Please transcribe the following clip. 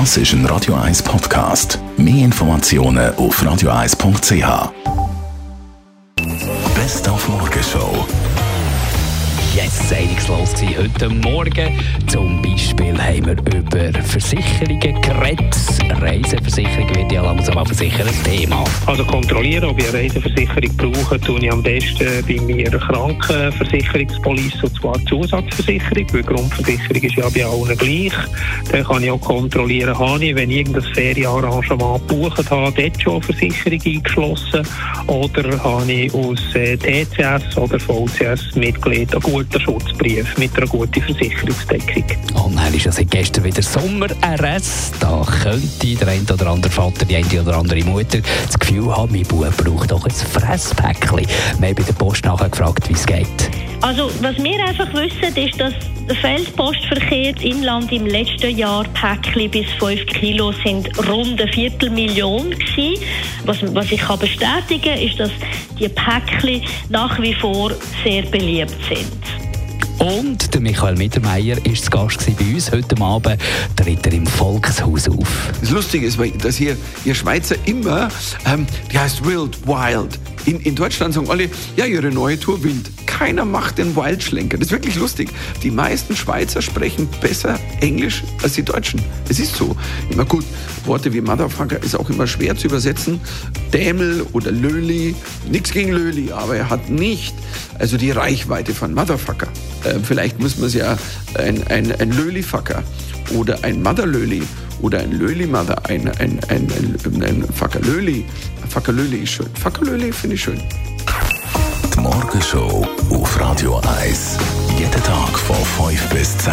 Das ist ein Radio 1 Podcast. Mehr Informationen auf radio1.ch. Best auf Morgenshow. Yes, einigslos gewesen. Heute Morgen zum Beispiel haben wir über Versicherungen geredet. Reiseversicherung wird ja langsam ein versichertes Thema. Also kontrollieren, ob ich eine Reiseversicherung brauche, tue ich am besten bei mir Krankenversicherungspolice, und zwar Zusatzversicherung, weil Grundversicherung ist ja bei allen gleich. Dann kann ich auch kontrollieren, habe ich, wenn ich irgendein Ferienarrangement gebucht habe, dort schon eine Versicherung eingeschlossen oder habe ich aus äh, TCS oder VCS Mitglied einen guten Schutzbrief mit einer guten Versicherungsdeckung. Und dann ist ja seit gestern wieder Sommer-RS. Da könnte der eine oder andere Vater, die eine oder andere Mutter das Gefühl haben, mein Bub braucht doch ein Fresspäckchen. Wir haben bei der Post nachher gefragt, wie es geht. Also, was wir einfach wissen, ist, dass der Feldpostverkehr im Inland im letzten Jahr Päckchen bis 5 Kilo sind rund eine Viertelmillion gewesen. Was, was ich kann bestätigen ist, dass die Päckchen nach wie vor sehr beliebt sind. Und der Michael Mittermeier war zu Gast bei uns heute Abend, tritt er im Volkshaus auf. Das Lustige ist, dass hier, ihr Schweizer immer, ähm, die heißt Wild, Wild. In, in Deutschland sagen alle, ja, ihre neue Tour Wild. Keiner macht den Wildschlenker. Das ist wirklich lustig. Die meisten Schweizer sprechen besser Englisch als die Deutschen. Es ist so. Immer gut, Worte wie Motherfucker ist auch immer schwer zu übersetzen. Dämel oder Löli. Nichts gegen Löli, aber er hat nicht also die Reichweite von Motherfucker. Äh, vielleicht muss man es ja ein, ein, ein Löli-Fucker oder ein Mother-Löli oder ein Löli-Mother, ein, ein, ein, ein, ein Fackerlöli. Fackerlöli ist schön. Fackerlöli finde ich schön. Die Morgenshow auf Radio 1. Jeden Tag von 5 bis 10.